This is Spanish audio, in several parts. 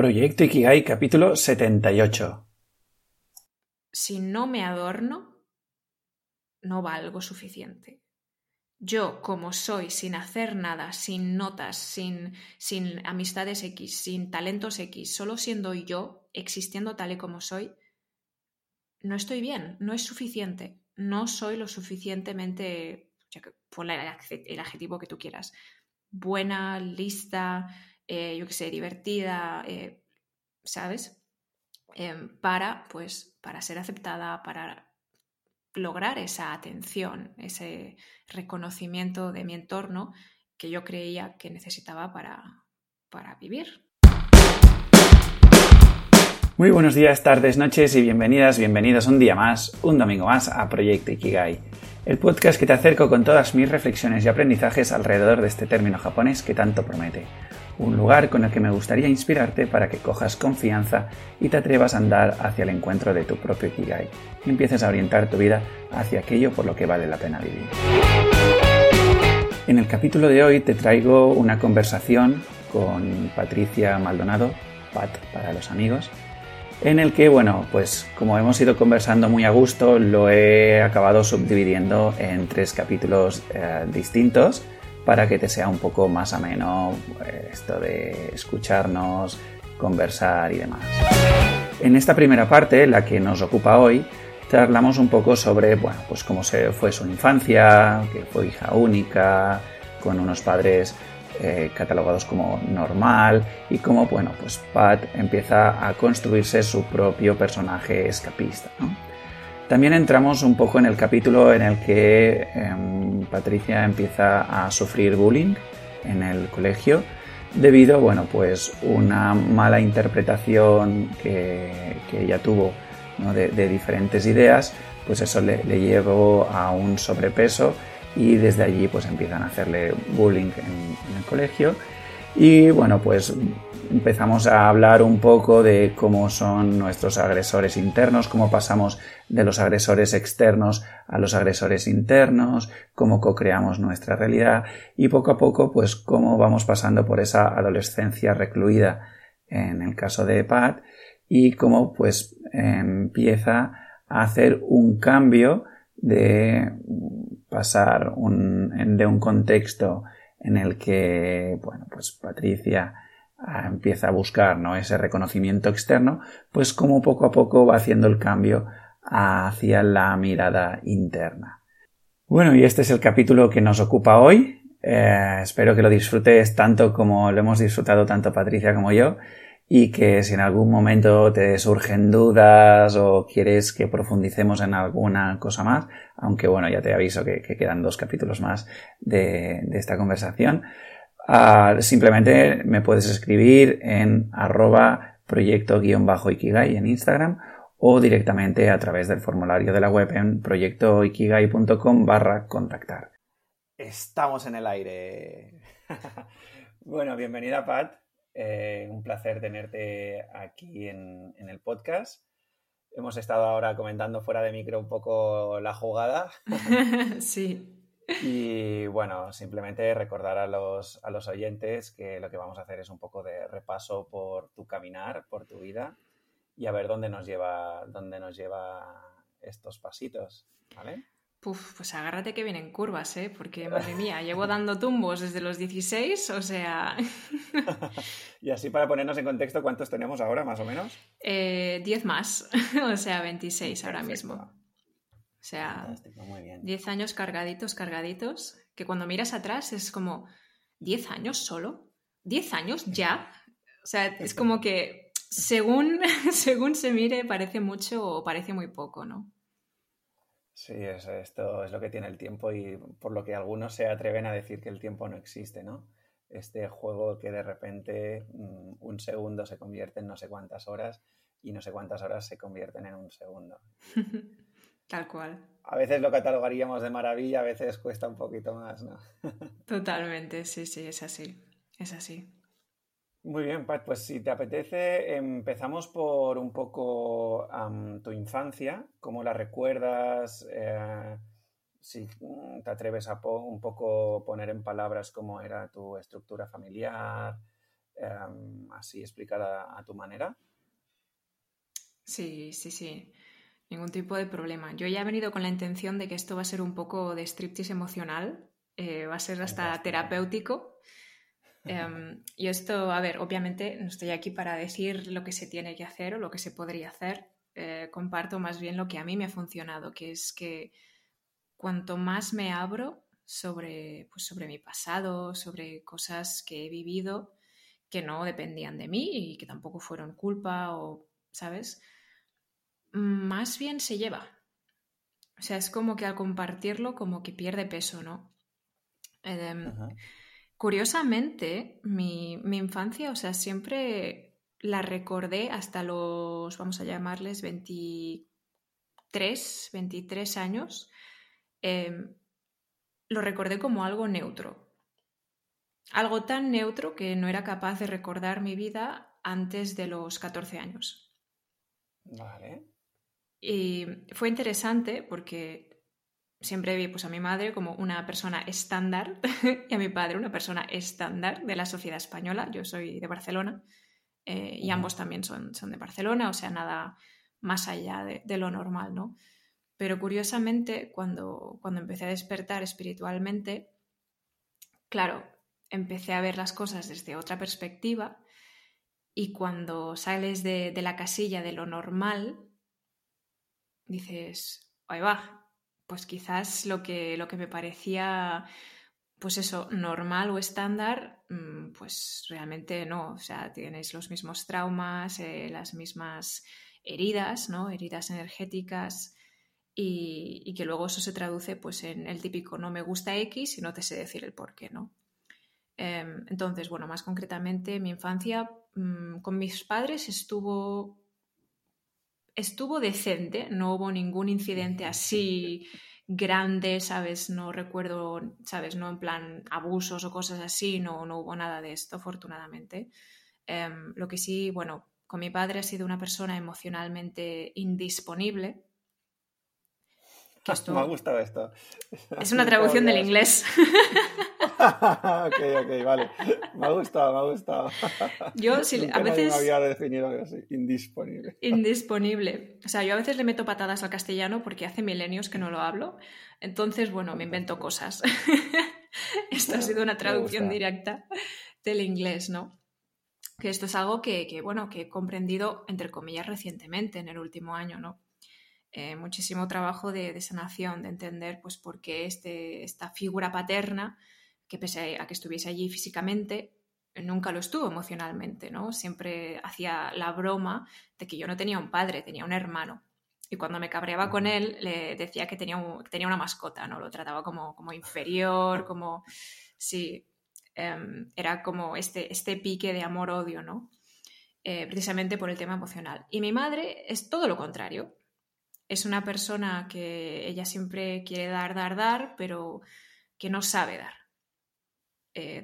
Proyecto Ikigai, capítulo 78. Si no me adorno, no valgo suficiente. Yo, como soy, sin hacer nada, sin notas, sin, sin amistades X, sin talentos X, solo siendo yo, existiendo tal y como soy, no estoy bien, no es suficiente, no soy lo suficientemente, el adjetivo que tú quieras, buena, lista, eh, yo qué sé, divertida, eh, ¿sabes? Em, para, pues, para ser aceptada, para lograr esa atención, ese reconocimiento de mi entorno que yo creía que necesitaba para, para vivir. Muy buenos días, tardes, noches y bienvenidas, bienvenidos un día más, un domingo más a Proyecto Ikigai, el podcast que te acerco con todas mis reflexiones y aprendizajes alrededor de este término japonés que tanto promete un lugar con el que me gustaría inspirarte para que cojas confianza y te atrevas a andar hacia el encuentro de tu propio Ikigai y empieces a orientar tu vida hacia aquello por lo que vale la pena vivir. En el capítulo de hoy te traigo una conversación con Patricia Maldonado, Pat para los amigos, en el que, bueno, pues como hemos ido conversando muy a gusto, lo he acabado subdividiendo en tres capítulos eh, distintos para que te sea un poco más ameno eh, esto de escucharnos, conversar y demás. En esta primera parte, la que nos ocupa hoy, te hablamos un poco sobre, bueno, pues cómo se fue su infancia, que fue hija única, con unos padres eh, catalogados como normal y cómo, bueno, pues Pat empieza a construirse su propio personaje escapista. También entramos un poco en el capítulo en el que em, Patricia empieza a sufrir bullying en el colegio debido, bueno, pues una mala interpretación que, ella tuvo de, diferentes ideas, pues eso le, llevó a un sobrepeso y desde allí pues empiezan a hacerle bullying en el colegio. Y bueno, pues empezamos a hablar un poco de cómo son nuestros agresores internos, cómo pasamos de los agresores externos a los agresores internos, cómo co-creamos nuestra realidad y poco a poco pues cómo vamos pasando por esa adolescencia recluida en el caso de Pat y cómo pues empieza a hacer un cambio de pasar de un contexto en el que, bueno, pues Patricia empieza a buscar ¿no? ese reconocimiento externo, pues como poco a poco va haciendo el cambio hacia la mirada interna. Bueno, y este es el capítulo que nos ocupa hoy. Eh, espero que lo disfrutes tanto como lo hemos disfrutado tanto Patricia como yo y que si en algún momento te surgen dudas o quieres que profundicemos en alguna cosa más, aunque bueno, ya te aviso que, quedan dos capítulos más de, esta conversación, ah, simplemente me puedes escribir en arroba proyecto-ikigai en Instagram o directamente a través del formulario de la web en proyectoikigai.com barra contactar. Estamos en el aire. bueno, bienvenida Pat. Eh, un placer tenerte aquí en, el podcast. Hemos estado ahora comentando fuera de micro un poco la jugada. sí. Y bueno, simplemente recordar a los, a los oyentes que lo que vamos a hacer es un poco de repaso por tu caminar, por tu vida y a ver dónde nos lleva, dónde nos lleva estos pasitos. ¿Vale? Puf, pues agárrate que vienen curvas, ¿eh? Porque, madre mía, llevo dando tumbos desde los 16, o sea... y así para ponernos en contexto, ¿cuántos tenemos ahora, más o menos? Eh, 10 más, o sea, 26 ahora mismo. O sea, 10 años cargaditos, cargaditos, que cuando miras atrás es como, ¿10 años solo? ¿10 años ya? O sea, es como que según, según se mire parece mucho o parece muy poco, ¿no? Sí, esto es lo que tiene el tiempo y por lo que algunos se atreven a decir que el tiempo no existe, ¿no? Este juego que de repente mm, un segundo se convierte en no sé cuántas horas y no sé cuántas horas se convierten en un segundo. Tal cual. A veces lo catalogaríamos de maravilla, a veces cuesta un poquito más, ¿no? Totalmente, sí, sí, es así, es así. Muy bien, Pat, pues si te apetece, empezamos por un poco tu infancia, cómo la recuerdas, eh, si te atreves a un poco poner en palabras cómo era tu estructura familiar, em, así explicada a tu manera? Sí, sí, sí. Ningún tipo de problema. Yo ya he venido con la intención de que esto va a ser un poco de striptease emocional, eh, va a ser hasta terapéutico. Em, y esto, a ver, obviamente no estoy aquí para decir lo que se tiene que hacer o lo que se podría hacer. Eh, comparto más bien lo que a mí me ha funcionado, que es que cuanto más me abro sobre, pues sobre mi pasado, sobre cosas que he vivido que no dependían de mí y que tampoco fueron culpa o, ¿sabes? Más bien se lleva. O sea, es como que al compartirlo como que pierde peso, ¿no? Em, Curiosamente, mi, infancia, o sea, siempre la recordé hasta los, vamos a llamarles, 23, 23 años. Em, lo recordé como algo neutro. Algo tan neutro que no era capaz de recordar mi vida antes de los 14 años. Vale. Y fue interesante porque siempre vi pues, a mi madre como una persona estándar y a mi padre una persona estándar de la sociedad española. Yo soy de Barcelona eh, y ambos también son, son, de Barcelona, o sea, nada más allá de, lo normal, ¿no? Pero curiosamente, cuando, cuando empecé a despertar espiritualmente, claro, empecé a ver las cosas desde otra perspectiva y cuando sales de, de la casilla de lo normal, dices, ahí va, pues quizás lo que, lo que me parecía, pues eso, normal o estándar, mm, pues realmente no. O sea, tienes los mismos traumas, eh, las mismas heridas, ¿no? Heridas energéticas. Y, que luego eso se traduce pues en el típico no me gusta X y no te sé decir el por qué, ¿no? Em, entonces, bueno, más concretamente, mi infancia mm, con mis padres estuvo estuvo decente, no hubo ningún incidente así grande, ¿sabes? No recuerdo, ¿sabes? No en plan abusos o cosas así, no, no hubo nada de esto, afortunadamente. Em, lo que sí, bueno, con mi padre ha sido una persona emocionalmente indisponible. Me ha gustado esto. Es una traducción del inglés. ok, ok, vale. Me ha gustado, me ha gustado. Yo sí, a veces... Me había definido así, indisponible. Indisponible. O sea, yo a veces le meto patadas al castellano porque hace milenios que no lo hablo. Entonces, bueno, me invento cosas. Esto ha sido una traducción directa del inglés, ¿no? Que esto es algo que, que, bueno, que he comprendido, entre comillas, recientemente, en el último año, ¿no? Eh, muchísimo trabajo de, de, sanación, de entender pues por qué este, esta figura paterna que pese a que estuviese allí físicamente, nunca lo estuvo emocionalmente, ¿no? Siempre hacía la broma de que yo no tenía un padre, tenía un hermano. Y cuando me cabreaba con él, le decía que tenía, tenía una mascota, ¿no? Lo trataba como, como inferior, como... Sí, em, era como este, este pique de amor-odio, ¿no? Eh, precisamente por el tema emocional. Y mi madre es todo lo contrario. Es una persona que ella siempre quiere dar, dar, dar, pero que no sabe dar. Eh,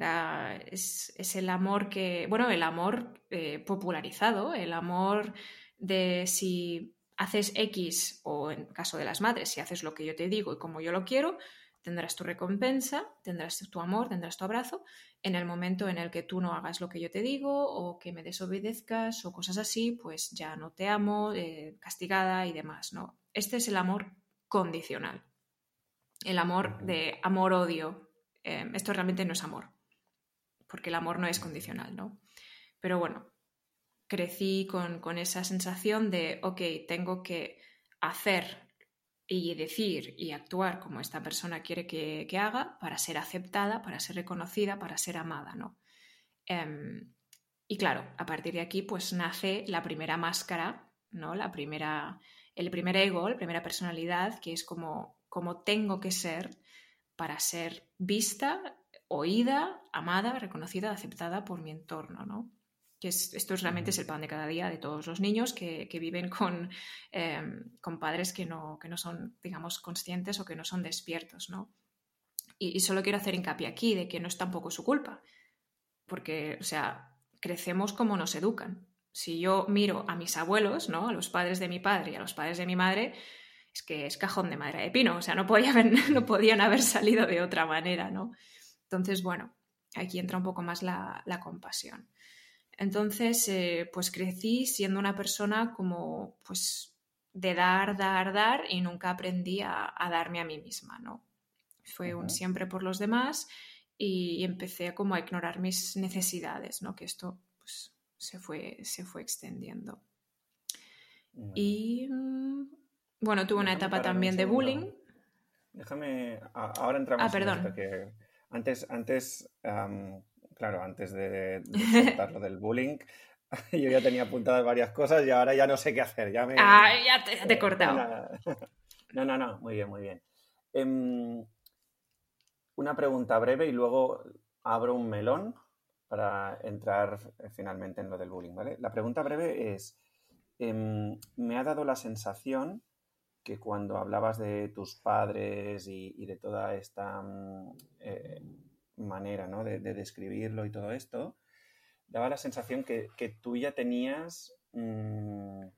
es, el amor que, bueno, el amor eh, popularizado, el amor de si haces X o en caso de las madres, si haces lo que yo te digo y como yo lo quiero, tendrás tu recompensa, tendrás tu amor, tendrás tu abrazo. En el momento en el que tú no hagas lo que yo te digo o que me desobedezcas o cosas así, pues ya no te amo, eh, castigada y demás, ¿no? Este es el amor condicional. El amor de amor-odio, Em, esto realmente no es amor, porque el amor no es condicional, ¿no? Pero bueno, crecí con, esa sensación de, ok, tengo que hacer y decir y actuar como esta persona quiere que, haga para ser aceptada, para ser reconocida, para ser amada, ¿no? Em, y claro, a partir de aquí pues nace la primera máscara, ¿no? La primera, el primer ego, la primera personalidad, que es como, como tengo que ser para ser vista, oída, amada, reconocida, aceptada por mi entorno, ¿no? Que esto es, realmente es el pan de cada día de todos los niños que, viven con, em, con, padres que no, que no son, digamos, conscientes o que no son despiertos, ¿no? Y, solo quiero hacer hincapié aquí de que no es tampoco su culpa, porque, o sea, crecemos como nos educan. Si yo miro a mis abuelos, ¿no? A los padres de mi padre y a los padres de mi madre, es que es cajón de madera de pino, o sea, no, podía haber, no podían haber salido de otra manera, ¿no? Entonces, bueno, aquí entra un poco más la, compasión. Entonces, eh, pues crecí siendo una persona como, pues, de dar, dar, dar y nunca aprendí a, darme a mí misma, ¿no? Fue un siempre por los demás y, empecé como a ignorar mis necesidades, ¿no? Que esto, pues, se fue, se fue extendiendo. Y, bueno, tuve una etapa también de bullying. Déjame, ahora entramos ah, perdón. en esto que antes, antes claro, antes de, de lo del bullying, yo ya tenía apuntadas varias cosas y ahora ya no sé qué hacer. Ya me... Ah, ya te, he cortado. No, no, no, muy bien, muy bien. Em, una pregunta breve y luego abro un melón para entrar eh, finalmente en lo del bullying, ¿vale? La pregunta breve es, em, me ha dado la sensación que cuando hablabas de tus padres y, de toda esta mm, eh, manera ¿no? de, describirlo y todo esto, daba la sensación que, tú ya tenías mm,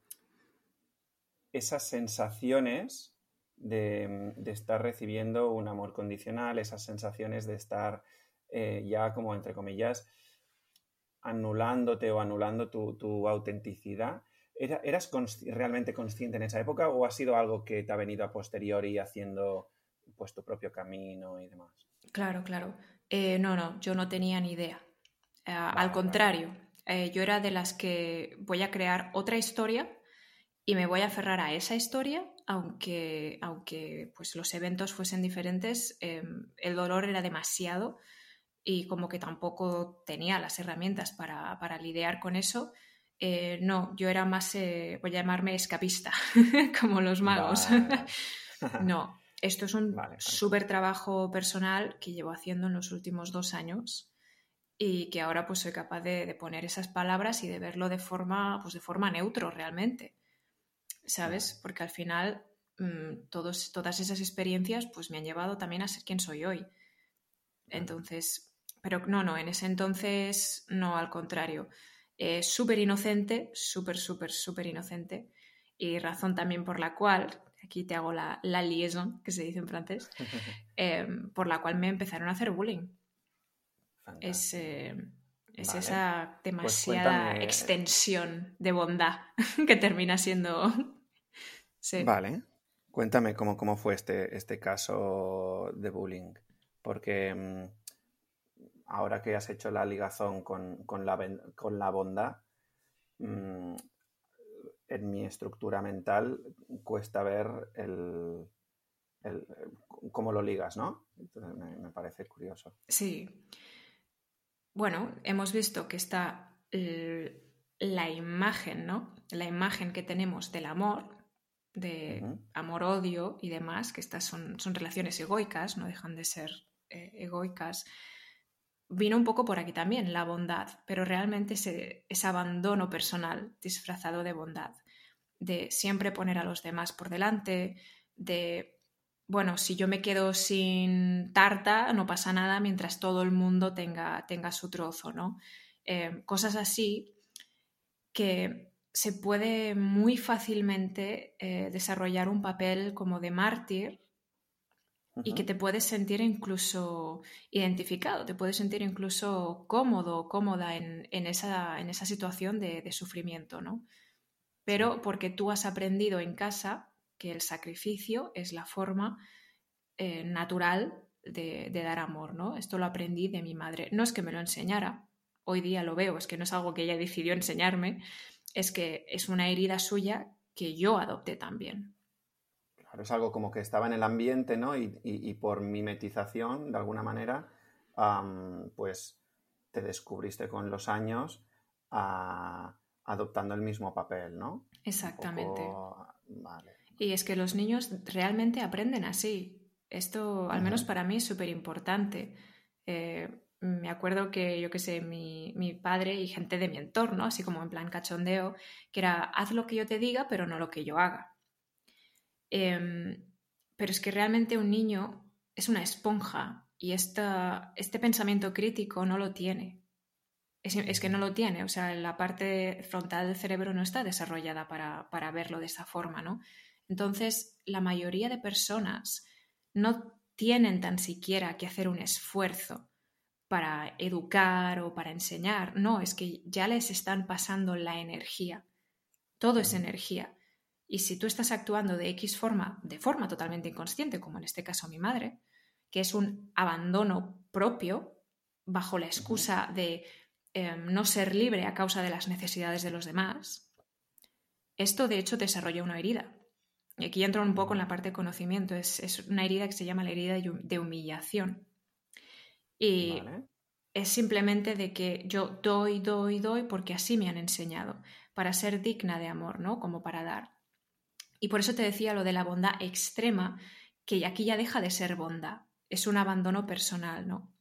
esas sensaciones de, estar recibiendo un amor condicional, esas sensaciones de estar eh, ya como entre comillas anulándote o anulando tu, autenticidad. ¿Eras realmente consciente en esa época o ha sido algo que te ha venido a posteriori haciendo pues tu propio camino y demás? Claro, claro. Eh, no, no, yo no tenía ni idea. Eh, al contrario, eh, yo era de las que voy a crear otra historia y me voy a aferrar a esa historia, aunque, aunque pues, los eventos fuesen diferentes, em, el dolor era demasiado y como que tampoco tenía las herramientas para, lidiar con eso. No, yo era más, voy a llamarme escapista, como los magos. no, esto es un súper trabajo personal que llevo haciendo en los últimos dos años y que ahora pues soy capaz de, poner esas palabras y de verlo de forma, pues de forma neutro realmente, ¿sabes? Porque al final mm, todos, todas esas experiencias pues me han llevado también a ser quien soy hoy. Entonces, pero no, no, en ese entonces no, al contrario. Eh, súper inocente, súper, súper, súper inocente. Y razón también por la cual aquí te hago la, la liaison, que se dice en francés, em, por la cual me empezaron a hacer bullying. Es, eh, es esa pues demasiada extensión de bondad que termina siendo... Vale, cuéntame cómo, cómo fue este, este caso de bullying, porque mm, ahora que has hecho la ligazón con, con, la, con la bondad, mm, en mi estructura mental cuesta ver el, cómo lo ligas, ¿no? Entonces me, parece curioso. Sí. Bueno, hemos visto que está la imagen, ¿no? La imagen que tenemos del amor, de amor-odio y demás, que estas son, son, relaciones egoicas, no dejan de ser eh, egoicas vino un poco por aquí también, la bondad, pero realmente ese, abandono personal disfrazado de bondad, de siempre poner a los demás por delante, de, bueno, si yo me quedo sin tarta, no pasa nada mientras todo el mundo tenga, tenga su trozo, ¿no? Eh, cosas así que se puede muy fácilmente eh, desarrollar un papel como de mártir y que te puedes sentir incluso identificado, te puedes sentir incluso cómodo o cómoda en, esa, en, esa, situación de, sufrimiento, ¿no? Pero porque tú has aprendido en casa que el sacrificio es la forma eh, natural de, dar amor, ¿no? Esto lo aprendí de mi madre. No es que me lo enseñara, hoy día lo veo, es que no es algo que ella decidió enseñarme, es que es una herida suya que yo adopté también es algo como que estaba en el ambiente, ¿no? Y, por mimetización, de alguna manera, pues te descubriste con los años adoptando el mismo papel, ¿no? Exactamente. Y es que los niños realmente aprenden así. Esto, al menos para mí, es súper importante. Eh, me acuerdo que, yo qué sé, mi, mi, padre y gente de mi entorno, así como en plan cachondeo, que era, haz lo que yo te diga, pero no lo que yo haga. Em, pero es que realmente un niño es una esponja y esta, este pensamiento crítico no lo tiene. Es, que no lo tiene, o sea, la parte frontal del cerebro no está desarrollada para, para verlo de esa forma, ¿no? Entonces, la mayoría de personas no tienen tan siquiera que hacer un esfuerzo para educar o para enseñar. No, es que ya les están pasando la energía. Todo es energía. Y si tú estás actuando de X forma, de forma totalmente inconsciente, como en este caso mi madre, que es un abandono propio, bajo la excusa de em, no ser libre a causa de las necesidades de los demás, esto de hecho desarrolla una herida. Y aquí entro un poco en la parte de conocimiento. Es, es una herida que se llama la herida de humillación. Y es simplemente de que yo doy, doy, doy porque así me han enseñado, para ser digna de amor, ¿no? Como para dar. Y por eso te decía lo de la bondad extrema, que aquí ya deja de ser bondad, es un abandono personal, ¿no?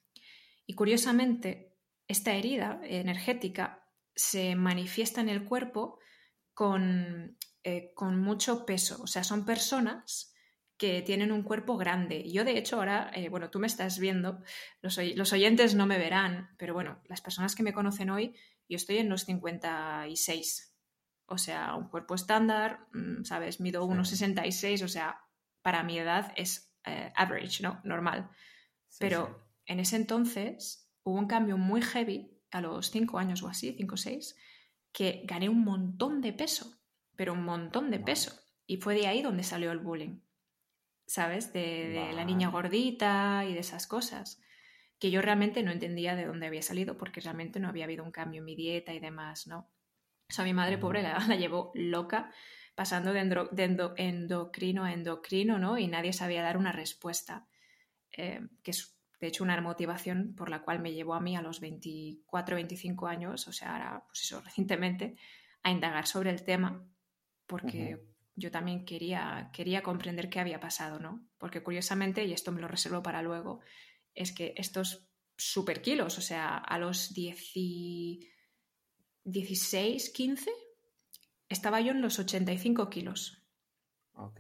Y curiosamente, esta herida energética se manifiesta en el cuerpo con, eh, con mucho peso, o sea, son personas que tienen un cuerpo grande. Yo, de hecho, ahora, eh, bueno, tú me estás viendo, los, los, oyentes no me verán, pero bueno, las personas que me conocen hoy, yo estoy en los 56. O sea, un cuerpo estándar, mm, ¿sabes? Mido 1,66, o sea, para mi edad es eh, average, ¿no? Normal. pero en ese entonces hubo un cambio muy heavy, a los 5 años o así, 5 o 6, que gané un montón de peso, pero un montón de peso. Y fue de ahí donde salió el bullying. ¿sabes? De, la niña gordita y de esas cosas, que yo realmente no entendía de dónde había salido porque realmente no había habido un cambio en mi dieta y demás, ¿no? O sea, mi madre pobre la, la llevó loca pasando de, endocrino a endocrino, ¿no? Y nadie sabía dar una respuesta, eh, que es de hecho una motivación por la cual me llevó a mí a los 24, 25 años, o sea, ahora, pues eso, recientemente, a indagar sobre el tema, porque yo también quería, quería comprender qué había pasado, ¿no? Porque curiosamente, y esto me lo reservo para luego, es que estos super kilos, o sea, a los 16, 15, estaba yo en los 85 kilos. Ok.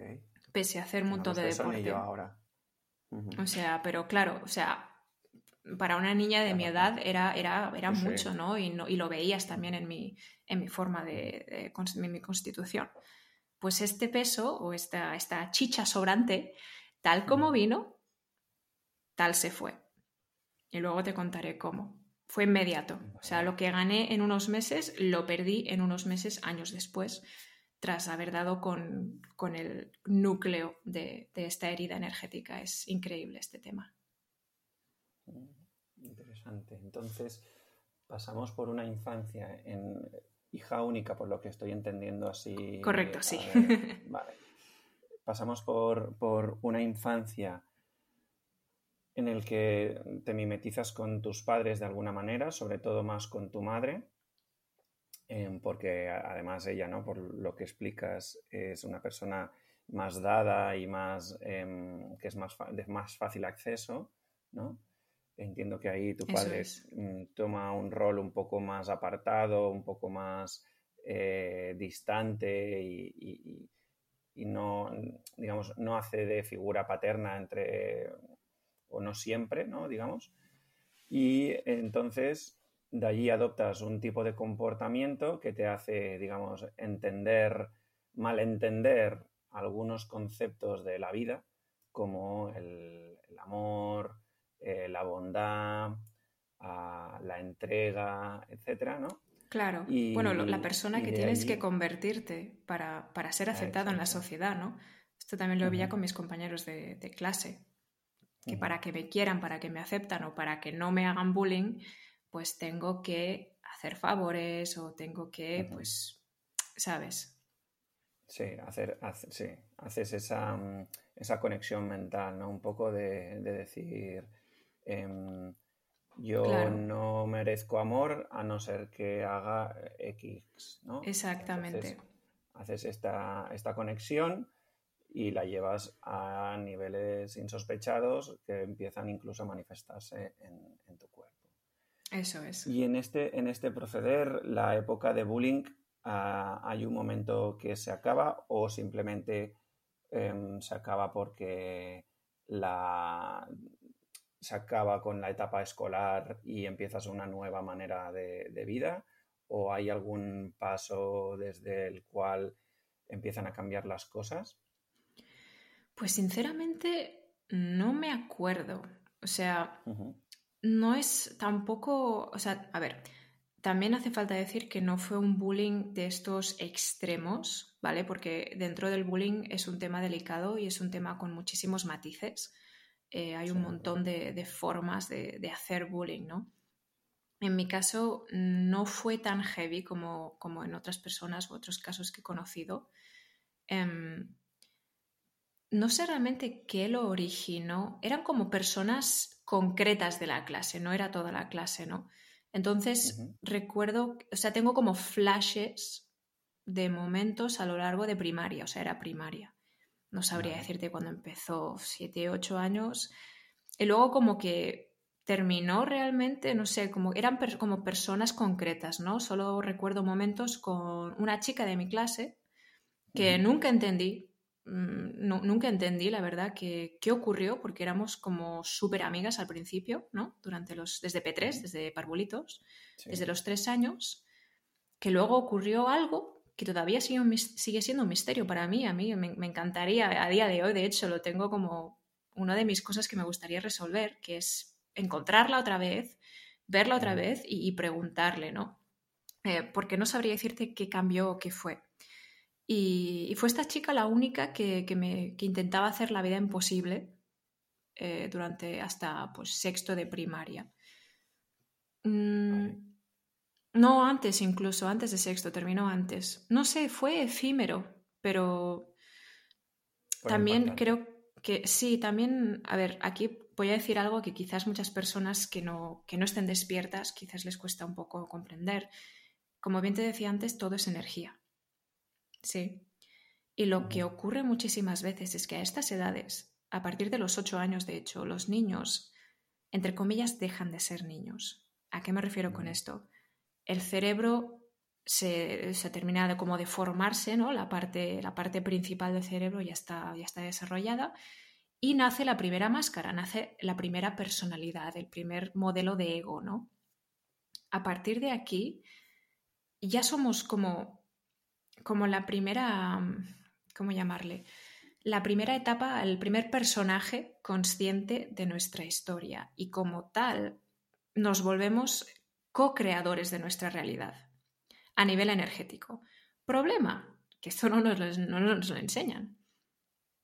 Pese a hacer un montón de deporte. ahora. O sea, pero claro, o sea, para una niña de mi edad era, era, era mucho, ¿no? Y, ¿no? y lo veías también en mi, en mi forma de, de, de mi constitución pues este peso o esta, esta chicha sobrante, tal como vino, tal se fue. Y luego te contaré cómo. Fue inmediato. O sea, lo que gané en unos meses lo perdí en unos meses, años después, tras haber dado con, el núcleo de, de, esta herida energética. Es increíble este tema. Interesante. Entonces, pasamos por una infancia en hija única, por lo que estoy entendiendo así. Correcto, sí. vale. Pasamos por, una infancia en el que te mimetizas con tus padres de alguna manera, sobre todo más con tu madre, em, porque además ella, ¿no? Por lo que explicas, es una persona más dada y más em, que es más de más fácil acceso, ¿no? Entiendo que ahí tu padre mm, toma un rol un poco más apartado, un poco más eh, distante y, no, digamos, no hace de figura paterna entre, o no siempre, ¿no? Digamos. Y entonces de allí adoptas un tipo de comportamiento que te hace, digamos, entender, malentender algunos conceptos de la vida, como el amor, eh, la bondad, la entrega, etcétera, ¿no? Claro. bueno, la persona que tienes que convertirte para, ser aceptado en la sociedad, ¿no? Esto también lo veía con mis compañeros de, clase, que para que me quieran, para que me aceptan o para que no me hagan bullying, pues tengo que hacer favores o tengo que, pues, ¿sabes? Sí, hacer, sí, haces esa, mm, esa, conexión mental, ¿no? Un poco de decir, Em, yo no merezco amor a no ser que haga X, ¿no? Exactamente. haces esta, esta, conexión y la llevas a niveles insospechados que empiezan incluso a manifestarse en, tu cuerpo. Eso es. Y en este, en este proceder, la época de bullying, ah, hay un momento que se acaba o simplemente em, se acaba porque la, se acaba con la etapa escolar y empiezas una nueva manera de, vida? ¿O hay algún paso desde el cual empiezan a cambiar las cosas? Pues sinceramente no me acuerdo. O sea, no es tampoco, o sea, a ver, también hace falta decir que no fue un bullying de estos extremos, ¿vale? Porque dentro del bullying es un tema delicado y es un tema con muchísimos matices. Eh, hay un montón de, formas de, hacer bullying, ¿no? En mi caso no fue tan heavy como, como en otras personas u otros casos que he conocido. Em, no sé realmente qué lo originó. Eran como personas concretas de la clase, no era toda la clase, ¿no? Entonces recuerdo, o sea, tengo como flashes de momentos a lo largo de primaria, o sea, era primaria. No sabría decirte cuándo empezó, siete, ocho años. Y luego como que terminó realmente, no sé, como eran como personas concretas, ¿no? Solo recuerdo momentos con una chica de mi clase que nunca entendí, mm, nunca entendí, la verdad, que, qué ocurrió, porque éramos como súper amigas al principio, ¿no? Durante los, desde P3, desde Parvulitos, desde los tres años, que luego ocurrió algo que todavía sigue, sigue siendo un misterio para mí, a mí me, me, encantaría, a día de hoy, de hecho, lo tengo como una de mis cosas que me gustaría resolver, que es encontrarla otra vez, verla otra vez y, preguntarle, ¿no? Eh, porque no sabría decirte qué cambió o qué fue. Y, fue esta chica la única que, me, intentaba hacer la vida imposible eh, durante hasta pues, sexto de primaria. Mm, no, antes incluso, antes de sexto, terminó antes. No sé, fue efímero, pero también creo que sí, también, a ver, aquí voy a decir algo que quizás muchas personas que no, que no estén despiertas, quizás les cuesta un poco comprender. Como bien te decía antes, todo es energía. Sí. Y lo que ocurre muchísimas veces es que a estas edades, a partir de los ocho años, de hecho, los niños, entre comillas, dejan de ser niños. ¿A qué me refiero con esto? El cerebro se, termina de, como de formarse, ¿no? La parte, la parte principal del cerebro ya está, ya está desarrollada y nace la primera máscara, nace la primera personalidad, el primer modelo de ego, ¿no? A partir de aquí ya somos como como la primera, ¿cómo llamarle? La primera etapa, el primer personaje consciente de nuestra historia y como tal nos volvemos co-creadores de nuestra realidad a nivel energético. Problema, que esto no nos, no nos lo enseñan.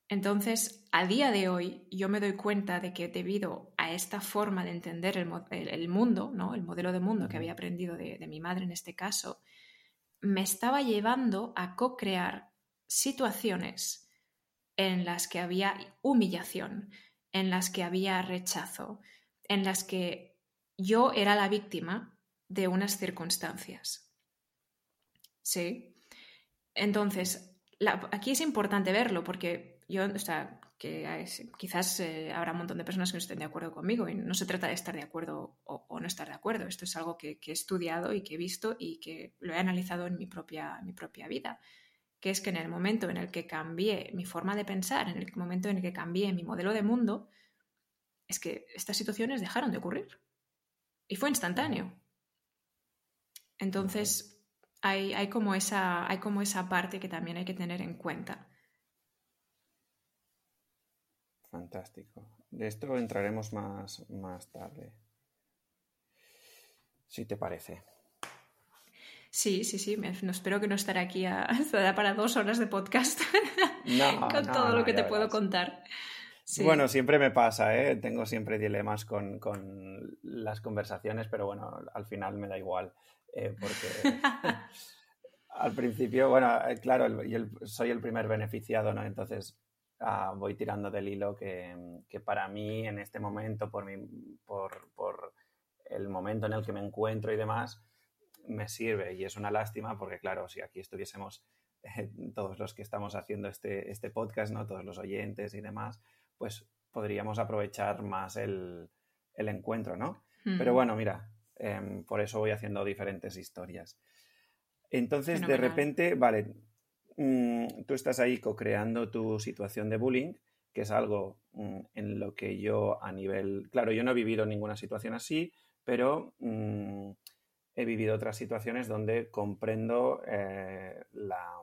Entonces, a día de hoy, yo me doy cuenta de que debido a esta forma de entender el, mundo, ¿no? el modelo de mundo que había aprendido de, de mi madre en este caso, me estaba llevando a co-crear situaciones en las que había humillación, en las que había rechazo, en las que yo era la víctima de unas circunstancias. ¿Sí? Entonces, aquí es importante verlo porque yo, o sea, que quizás eh, habrá un montón de personas que no estén de acuerdo conmigo y no se trata de estar de acuerdo o, no estar de acuerdo. Esto es algo que, he estudiado y que he visto y que lo he analizado en mi propia, mi propia vida, que es que en el momento en el que cambié mi forma de pensar, en el momento en el que cambié mi modelo de mundo, es que estas situaciones dejaron de ocurrir. Y fue instantáneo. Entonces, hay, hay, como esa, hay como esa parte que también hay que tener en cuenta. Fantástico. De esto entraremos más, más tarde. Si te parece. Sí, sí, sí. no, espero que no estaré aquí a, para dos horas de podcast con todo lo que te puedo contar. Bueno, siempre me pasa, ¿eh? tengo siempre dilemas con, las conversaciones, pero bueno, al final me da igual, eh, porque al principio, bueno, eh, claro, yo soy el primer beneficiado, ¿no? Entonces Ah, voy tirando del hilo que, para mí en este momento, por, por, el momento en el que me encuentro y demás, me sirve. Y es una lástima porque, claro, si aquí estuviésemos eh, todos los que estamos haciendo este, este podcast, ¿no? todos los oyentes y demás, pues podríamos aprovechar más el, encuentro, ¿no? Pero bueno, mira, em, por eso voy haciendo diferentes historias. Entonces, de repente, vale, Mm, tú estás ahí co-creando tu situación de bullying, que es algo mm, en lo que yo a nivel, claro, yo no he vivido ninguna situación así, pero mm, he vivido otras situaciones donde comprendo eh, la,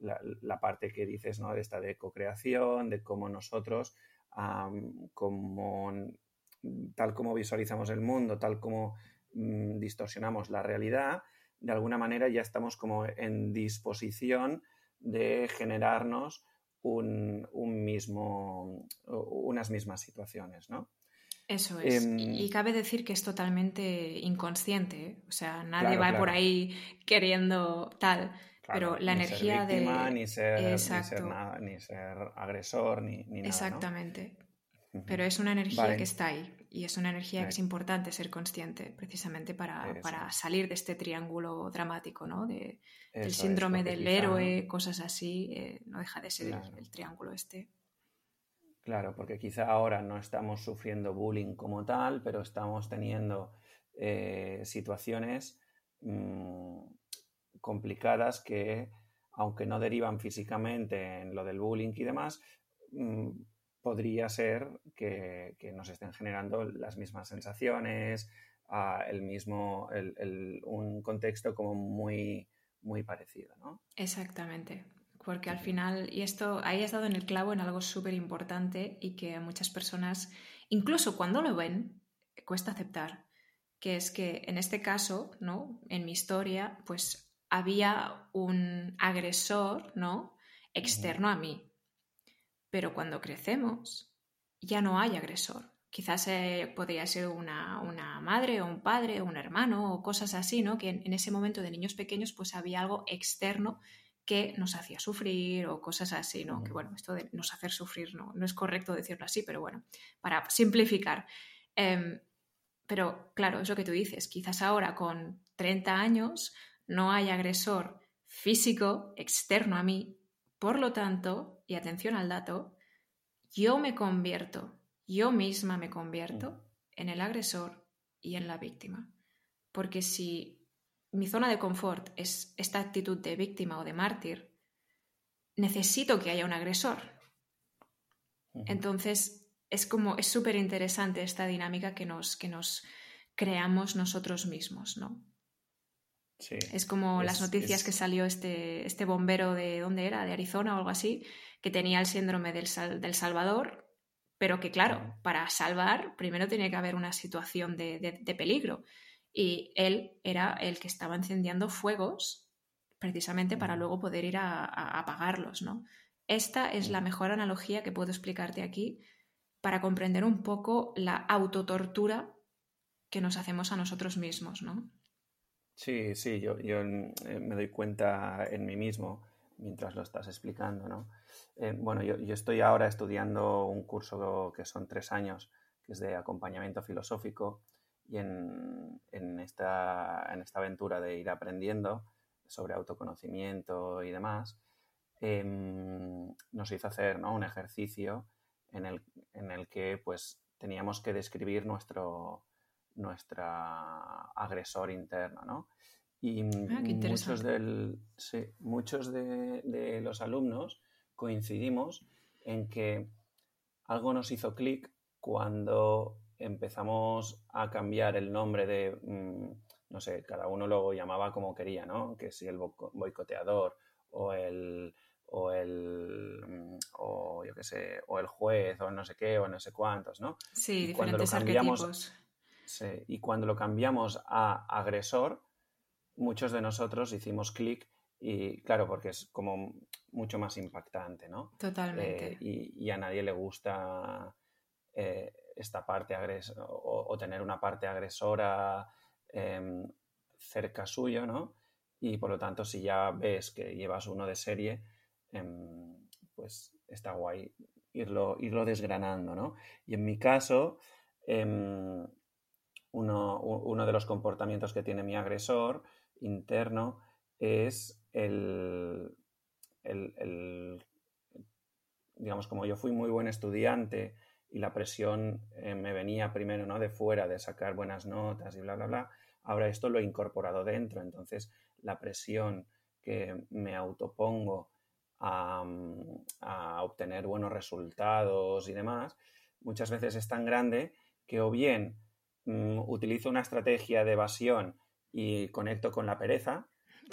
la, parte que dices, ¿no? De esta de co-creación, de cómo nosotros, como tal como visualizamos el mundo, tal como distorsionamos la realidad, de alguna manera ya estamos como en disposición de generarnos un, mismo, unas mismas situaciones, ¿no? Eso es. y em, cabe decir que es totalmente inconsciente. ¿eh? O sea, nadie va por ahí queriendo tal. pero la energía de. Ni ser, ni ser, ni ser agresor, ni, ni nada. Exactamente. Pero es una energía que está ahí. Y es una energía que es importante ser consciente, precisamente para, para salir de este triángulo dramático, ¿no? De, del síndrome del héroe, cosas así. Eh, no deja de ser el, triángulo este. Claro, porque quizá ahora no estamos sufriendo bullying como tal, pero estamos teniendo eh, situaciones mm, complicadas que, aunque no derivan físicamente en lo del bullying y demás, mm, podría ser que, nos estén generando las mismas sensaciones, el mismo, un contexto como muy, muy parecido, ¿no? Exactamente. Porque al final, y esto, ahí has dado en el clavo en algo súper importante y que a muchas personas, incluso cuando lo ven, cuesta aceptar, que es que en este caso, ¿no? En mi historia, pues había un agresor, ¿no? Externo a mí. Pero cuando crecemos, ya no hay agresor. Quizás eh, podría ser una, madre o un padre o un hermano o cosas así, ¿no? Que en, en, ese momento de niños pequeños pues había algo externo que nos hacía sufrir o cosas así, ¿no? Que bueno, esto de nos hacer sufrir no, no es correcto decirlo así, pero bueno, para simplificar. Em, pero claro, es lo que tú dices, quizás ahora con 30 años no hay agresor físico externo a mí, por lo tanto, y atención al dato, yo me convierto, yo misma me convierto en el agresor y en la víctima. Porque si mi zona de confort es esta actitud de víctima o de mártir, necesito que haya un agresor. Entonces, es como, es súper interesante esta dinámica que nos, que nos creamos nosotros mismos, ¿no? Sí, es como las noticias que salió este, este bombero de, ¿dónde era? De Arizona o algo así, que tenía el síndrome del, del Salvador, pero que claro, para salvar primero tiene que haber una situación de, de peligro y él era el que estaba encendiendo fuegos precisamente para luego poder ir a, apagarlos, ¿no? Esta es la mejor analogía que puedo explicarte aquí para comprender un poco la autotortura que nos hacemos a nosotros mismos, ¿no? Sí, sí, yo, yo eh, me doy cuenta en mí mismo mientras lo estás explicando, ¿no? Eh, bueno, yo, yo, estoy ahora estudiando un curso que son tres años, que es de acompañamiento filosófico, y en, esta, aventura de ir aprendiendo sobre autoconocimiento y demás, em, nos hizo hacer un ejercicio en el, que pues, teníamos que describir nuestro agresor interno. Y ah, muchos, del, muchos de los alumnos coincidimos en que algo nos hizo clic cuando empezamos a cambiar el nombre de, mm, no sé, cada uno lo llamaba como quería, ¿no? Que si el boicoteador o el, o el, mm, o yo qué sé, o el juez o no sé qué o no sé cuántos, ¿no? Sí, y cuando lo cambiamos, y cuando lo cambiamos a agresor, muchos de nosotros hicimos clic y claro, porque es como mucho más impactante, ¿no? Totalmente. Eh, y, a nadie le gusta eh, esta parte o, tener una parte agresora em, cerca suyo, ¿no? Y por lo tanto, si ya ves que llevas uno de serie, em, pues está guay irlo, irlo desgranando, ¿no? Y en mi caso, em, uno, de los comportamientos que tiene mi agresor interno es el, el, digamos, como yo fui muy buen estudiante y la presión eh, me venía primero ¿no? de fuera, de sacar buenas notas y bla, bla, bla. Ahora esto lo he incorporado dentro, entonces la presión que me autopongo a, obtener buenos resultados y demás, muchas veces es tan grande que o bien mm, utilizo una estrategia de evasión y conecto con la pereza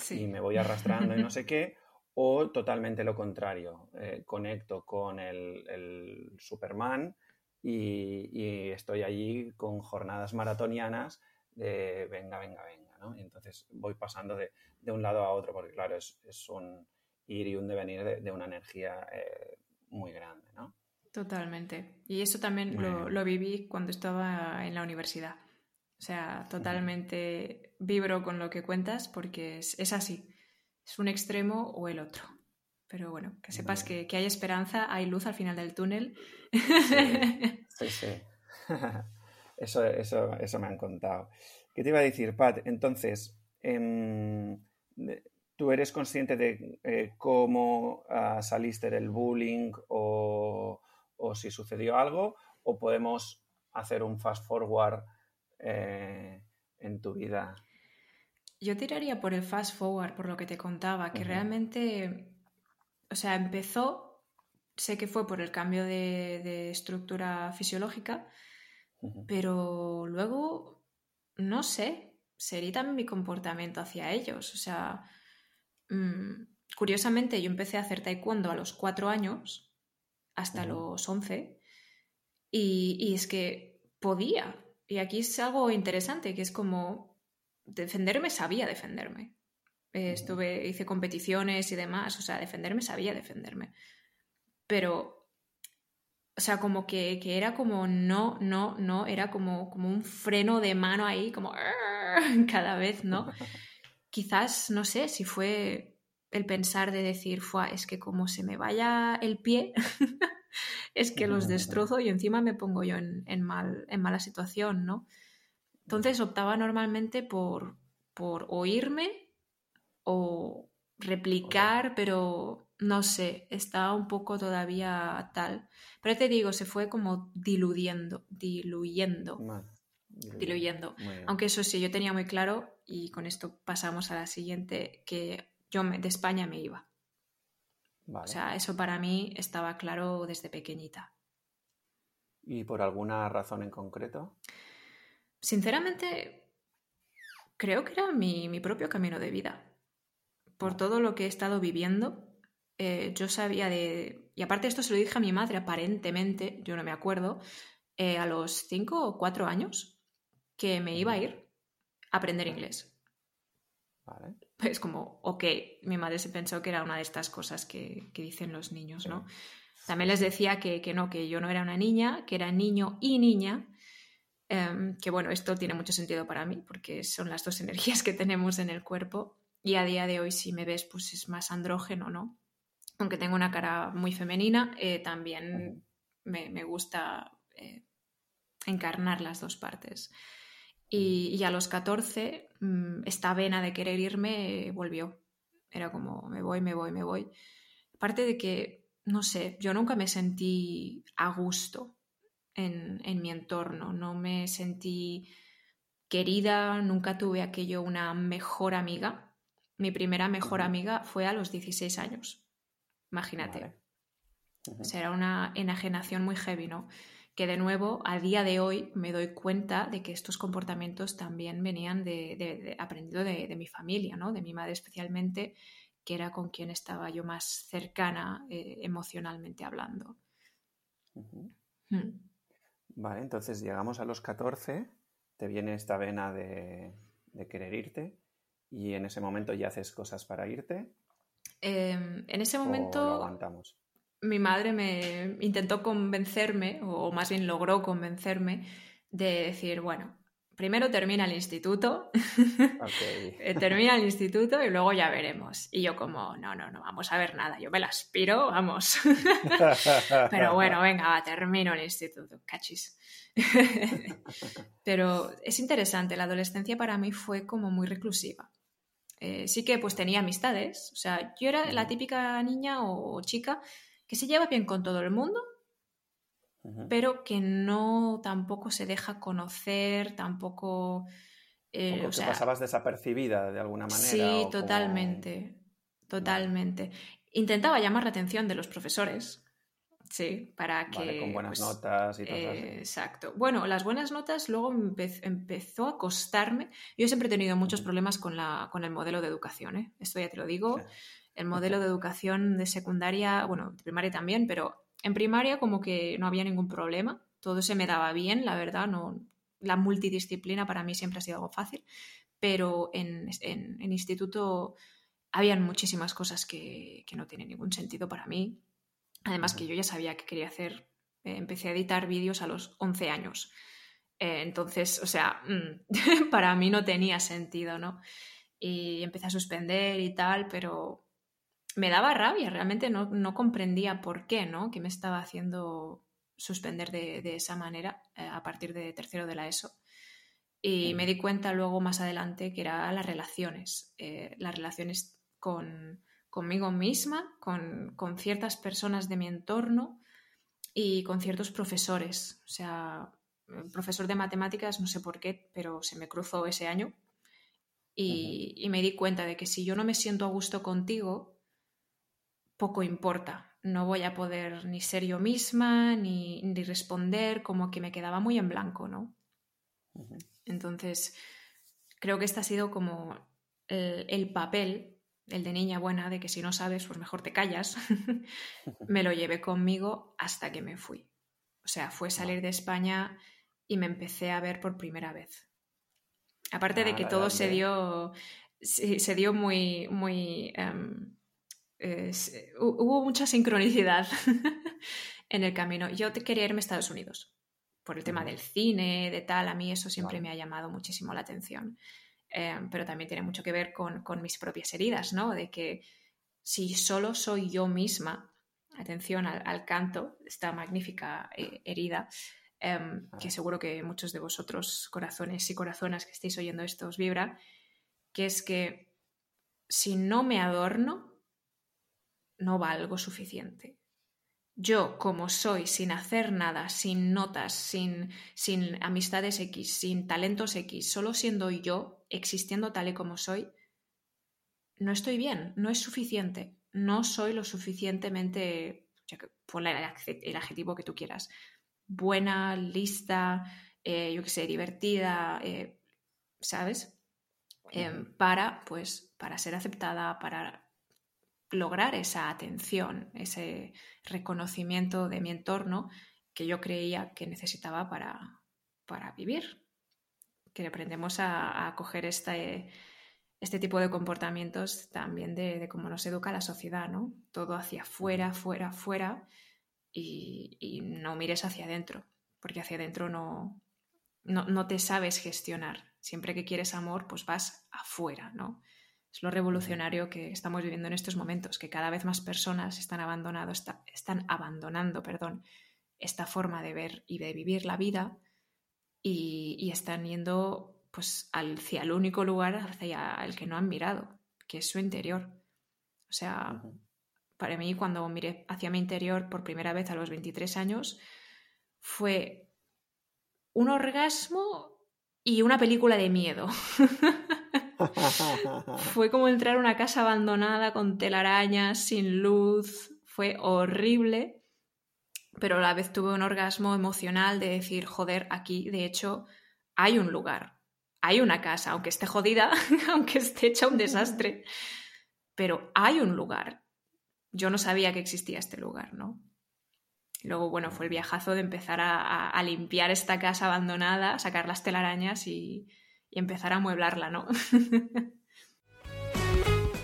y me voy arrastrando y no sé qué, o totalmente lo contrario, eh, conecto con el, el Superman y, estoy allí con jornadas maratonianas de venga, venga, venga, ¿no? Y entonces voy pasando de, un lado a otro porque, claro, es, un ir y un devenir de, una energía eh, muy grande, ¿no? Totalmente. Y eso también lo, viví cuando estaba en la universidad. O sea, totalmente vibro con lo que cuentas porque es, así. Es un extremo o el otro. Pero bueno, que sepas que, hay esperanza, hay luz al final del túnel. Sí, sí. eso, eso, eso me han contado. ¿Qué te iba a decir, Pat? Entonces, em, ¿tú eres consciente de eh, cómo ah, saliste del bullying o, o, si sucedió algo? ¿O podemos hacer un fast forward eh, en tu vida? Yo tiraría por el fast forward, por lo que te contaba, que realmente, o sea, empezó, sé que fue por el cambio de, estructura fisiológica, pero luego, no sé, sería también mi comportamiento hacia ellos. O sea, mm, curiosamente yo empecé a hacer taekwondo a los cuatro años, hasta los once, y es que podía, y aquí es algo interesante, que es como defenderme sabía defenderme. Eh, estuve, hice competiciones y demás, o sea, defenderme sabía defenderme. Pero, o sea, como que, era como no, no, no, era como, como un freno de mano ahí, como cada vez, ¿no? Quizás, no sé, si fue el pensar de decir, es que como se me vaya el pie, es que los destrozo y encima me pongo yo en, mal, en mala situación, ¿no? Entonces optaba normalmente por, por oírme o replicar, pero no sé, está un poco todavía tal. Pero te digo, se fue como diluyendo, diluyendo. diluyendo. Aunque eso sí, yo tenía muy claro, y con esto pasamos a la siguiente, que yo de España me iba. O sea, eso para mí estaba claro desde pequeñita. ¿Y por alguna razón en concreto? Sinceramente, creo que era mi, propio camino de vida. Por todo lo que he estado viviendo, eh, yo sabía de... Y aparte esto se lo dije a mi madre, aparentemente, yo no me acuerdo, eh, a los cinco o cuatro años, que me iba a ir a aprender inglés. Vale pues como, ok, mi madre se pensó que era una de estas cosas que, dicen los niños, ¿no? También les decía que, no, que yo no era una niña, que era niño y niña, em, que bueno, esto tiene mucho sentido para mí, porque son las dos energías que tenemos en el cuerpo, y a día de hoy si me ves, pues es más andrógeno, ¿no? Aunque tengo una cara muy femenina, eh, también me, gusta eh, encarnar las dos partes. Y, a los 14, mm, esta vena de querer irme volvió. Era como, me voy, me voy, me voy. Aparte de que, no sé, yo nunca me sentí a gusto en, mi entorno, no me sentí querida, nunca tuve aquello una mejor amiga. Mi primera mejor amiga fue a los 16 años. Imagínate. O era una enajenación muy heavy, ¿no? Que de nuevo a día de hoy me doy cuenta de que estos comportamientos también venían de, aprendido de, mi familia, ¿no? de mi madre especialmente, que era con quien estaba yo más cercana eh, emocionalmente hablando. Hmm. Vale, entonces llegamos a los 14, te viene esta vena de, querer irte y en ese momento ya haces cosas para irte. Em, en ese momento... lo aguantamos? Mi madre me intentó convencerme, o más bien logró convencerme, de decir, bueno, primero termina el instituto, eh, termina el instituto y luego ya veremos. Y yo como, no, no, no, vamos a ver nada, yo me la aspiro, vamos. Pero bueno, venga, termino el instituto, cachis. Pero es interesante, la adolescencia para mí fue como muy reclusiva. Eh, sí que pues tenía amistades, o sea, yo era la típica niña o chica que se lleva bien con todo el mundo, pero que no tampoco se deja conocer, tampoco... Eh, o sea, pasabas desapercibida de alguna manera. Sí, totalmente, totalmente. Intentaba llamar la atención de los profesores, Sí, para que. con buenas pues, notas y todo eh, Exacto. Bueno, las buenas notas luego empezó a costarme. Yo siempre he tenido muchos problemas con, la, con el modelo de educación, ¿eh? esto ya te lo digo el modelo de educación de secundaria, bueno, de primaria también, pero en primaria como que no había ningún problema, todo se me daba bien, la verdad, no, la multidisciplina para mí siempre ha sido algo fácil, pero en, en, instituto habían muchísimas cosas que, que, no tienen ningún sentido para mí. Además que yo ya sabía que quería hacer, eh, empecé a editar vídeos a los 11 años. Eh, entonces, o sea, mm, para mí no tenía sentido, ¿no? Y empecé a suspender y tal, pero me daba rabia, realmente no, no comprendía por qué, ¿no? Que me estaba haciendo suspender de, de esa manera eh, a partir de tercero de la ESO. Y me di cuenta luego más adelante que eran las relaciones, eh, las relaciones con, conmigo misma, con, con, ciertas personas de mi entorno y con ciertos profesores. O sea, profesor de matemáticas, no sé por qué, pero se me cruzó ese año y, y me di cuenta de que si yo no me siento a gusto contigo, poco importa no voy a poder ni ser yo misma, ni, responder, como que me quedaba muy en blanco, ¿no? Entonces, creo que este ha sido como el, papel, el de niña buena, de que si no sabes, pues mejor te callas, me lo llevé conmigo hasta que me fui. O sea, fue salir de España y me empecé a ver por primera vez. Aparte de que ah, todo se dio, se, dio muy, muy... Em, eh, hubo mucha sincronicidad en el camino. Yo quería irme a Estados Unidos por el tema del cine, de tal. A mí eso siempre me ha llamado muchísimo la atención. Em, pero también tiene mucho que ver con, mis propias heridas, ¿no? De que si solo soy yo misma, atención al, canto, esta magnífica eh, herida, em, que seguro que muchos de vosotros, corazones y corazonas que estéis oyendo esto, os vibra, que es que si no me adorno, no valgo suficiente. Yo, como soy, sin hacer nada, sin notas, sin, sin amistades X, sin talentos X, solo siendo yo, existiendo tal y como soy, no estoy bien, no es suficiente, no soy lo suficientemente, pon el adjetivo que tú quieras, buena, lista, eh, yo qué sé, divertida, eh, ¿sabes? Em, para, pues, para ser aceptada, para lograr esa atención, ese reconocimiento de mi entorno que yo creía que necesitaba para, para vivir. Que aprendemos a, a coger este, este tipo de comportamientos también de, cómo nos educa la sociedad, ¿no? Todo hacia afuera, fuera, fuera y, no mires hacia adentro, porque hacia adentro no, no, no te sabes gestionar. Siempre que quieres amor, pues vas afuera, ¿no? Es lo revolucionario que estamos viviendo en estos momentos, que cada vez más personas están, abandonado, están abandonando perdón, esta forma de ver y de vivir la vida y, están yendo pues, hacia el único lugar hacia el que no han mirado, que es su interior. O sea, para mí cuando miré hacia mi interior por primera vez a los 23 años, fue un orgasmo y una película de miedo. Fue como entrar a una casa abandonada con telarañas, sin luz. Fue horrible, pero a la vez tuve un orgasmo emocional de decir, joder, aquí de hecho hay un lugar, hay una casa, aunque esté jodida, aunque esté hecha un desastre, pero hay un lugar. Yo no sabía que existía este lugar, ¿no? Luego, bueno, fue el viajazo de empezar a limpiar esta casa abandonada, sacar las telarañas y, y empezar a mueblarla, ¿no?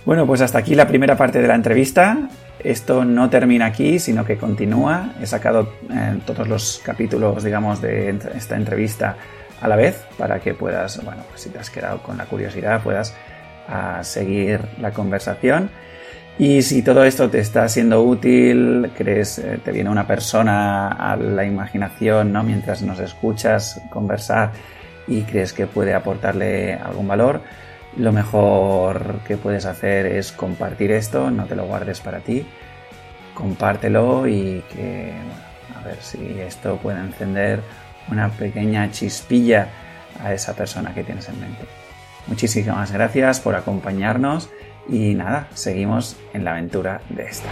bueno, pues hasta aquí la primera parte de la entrevista. Esto no termina aquí, sino que continúa. He sacado eh, todos los capítulos, digamos, de esta entrevista a la vez para que puedas, bueno, pues si te has quedado con la curiosidad, puedas ah, seguir la conversación. Y si todo esto te está siendo útil, crees, eh, te viene una persona a la imaginación, ¿no? Mientras nos escuchas conversar y crees que puede aportarle algún valor, lo mejor que puedes hacer es compartir esto, no te lo guardes para ti, compártelo y que, a ver si esto puede encender una pequeña chispilla a esa persona que tienes en mente. Muchísimas gracias por acompañarnos y nada, seguimos en la aventura de esta.